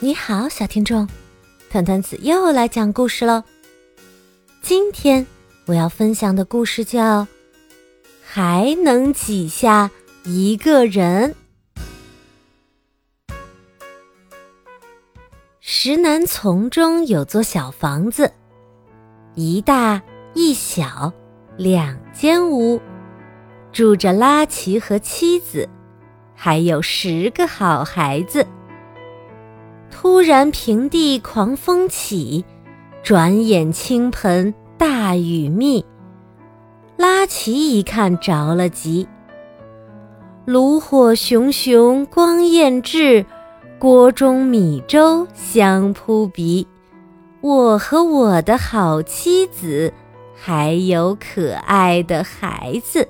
你好，小听众，团团子又来讲故事喽。今天我要分享的故事叫《还能挤下一个人》。石南丛中有座小房子，一大一小，两间屋，住着拉奇和妻子，还有十个好孩子。突然，平地狂风起，转眼倾盆大雨密。拉奇一看着了急，炉火熊熊光焰炽，锅中米粥香扑鼻。我和我的好妻子，还有可爱的孩子，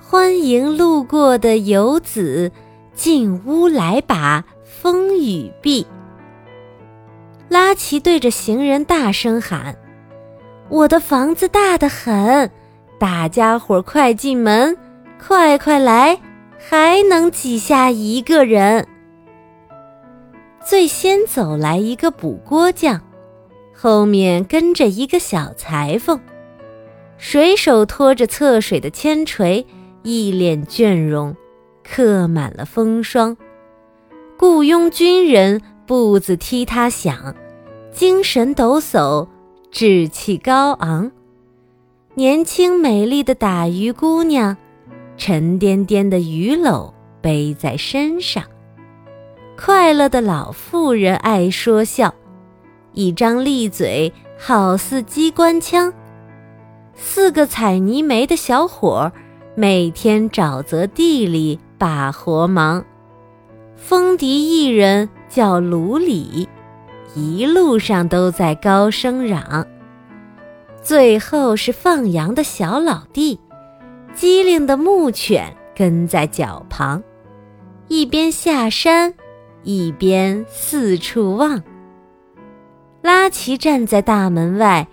欢迎路过的游子，进屋来把风雨避。拉奇对着行人大声喊：“我的房子大得很，大家伙快进门，快快来，还能挤下一个人。”最先走来一个补锅匠，后面跟着一个小裁缝，水手拖着测水的铅锤，一脸倦容，刻满了风霜。雇佣军人。步子踢踏响，精神抖擞，志气高昂。年轻美丽的打鱼姑娘，沉甸甸的鱼篓背在身上。快乐的老妇人爱说笑，一张利嘴好似机关枪。四个采泥煤的小伙儿，每天沼泽地里把活忙。风笛一人。叫卢里，一路上都在高声嚷。最后是放羊的小老弟，机灵的牧犬跟在脚旁，一边下山，一边四处望。拉奇站在大门外，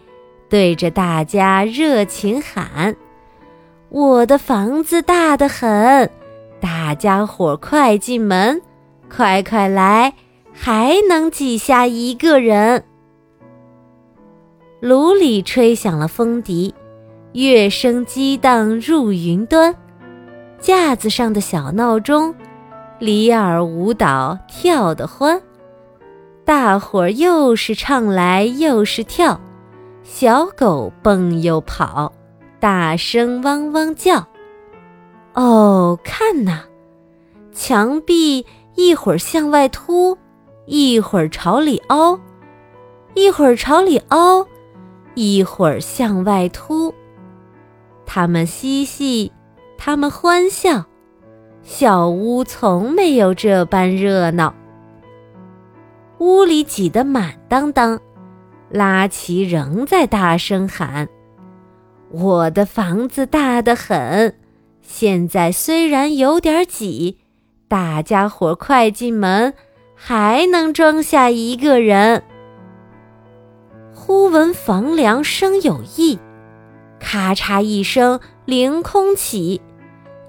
对着大家热情喊：“我的房子大得很，大家伙快进门，快快来！”还能挤下一个人。炉里吹响了风笛，乐声激荡入云端。架子上的小闹钟，里尔舞蹈跳得欢。大伙儿又是唱来又是跳，小狗蹦又跑，大声汪汪叫。哦，看呐，墙壁一会儿向外凸。一会儿朝里凹，一会儿朝里凹，一会儿向外凸。他们嬉戏，他们欢笑，小屋从没有这般热闹。屋里挤得满当当，拉奇仍在大声喊：“我的房子大得很，现在虽然有点挤，大家伙快进门。”还能装下一个人。忽闻房梁声有异，咔嚓一声，凌空起，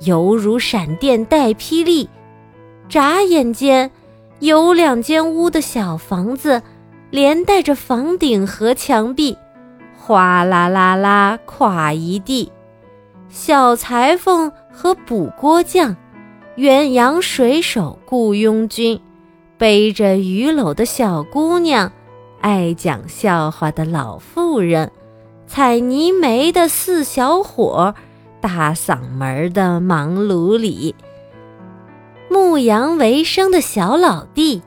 犹如闪电带霹雳。眨眼间，有两间屋的小房子，连带着房顶和墙壁，哗啦啦啦垮一地。小裁缝和补锅匠，远洋水手，雇佣军。背着鱼篓的小姑娘，爱讲笑话的老妇人，采泥煤的四小伙，大嗓门的忙碌里，牧羊为生的小老弟，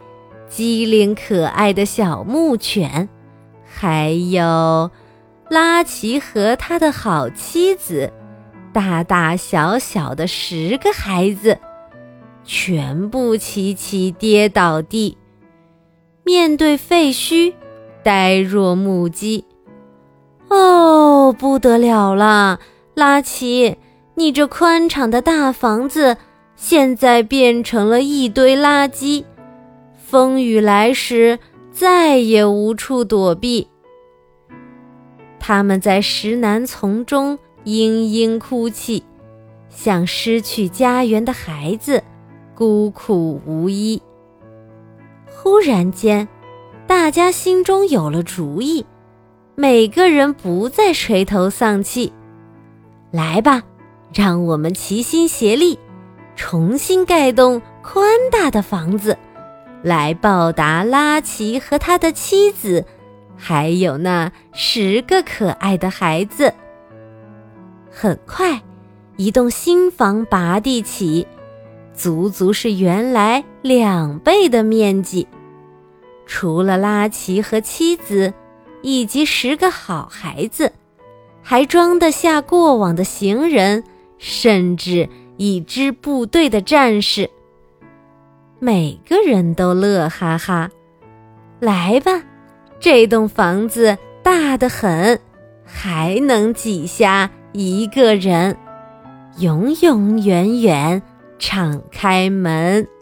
机灵可爱的小牧犬，还有拉奇和他的好妻子，大大小小的十个孩子。全部齐齐跌倒地，面对废墟，呆若木鸡。哦，不得了了，拉奇，你这宽敞的大房子，现在变成了一堆垃圾，风雨来时再也无处躲避。他们在石楠丛中嘤嘤哭泣，像失去家园的孩子。孤苦无依，忽然间，大家心中有了主意，每个人不再垂头丧气。来吧，让我们齐心协力，重新盖栋宽大的房子，来报答拉奇和他的妻子，还有那十个可爱的孩子。很快，一栋新房拔地起。足足是原来两倍的面积，除了拉奇和妻子，以及十个好孩子，还装得下过往的行人，甚至一支部队的战士。每个人都乐哈哈。来吧，这栋房子大得很，还能挤下一个人，永永远远。敞开门。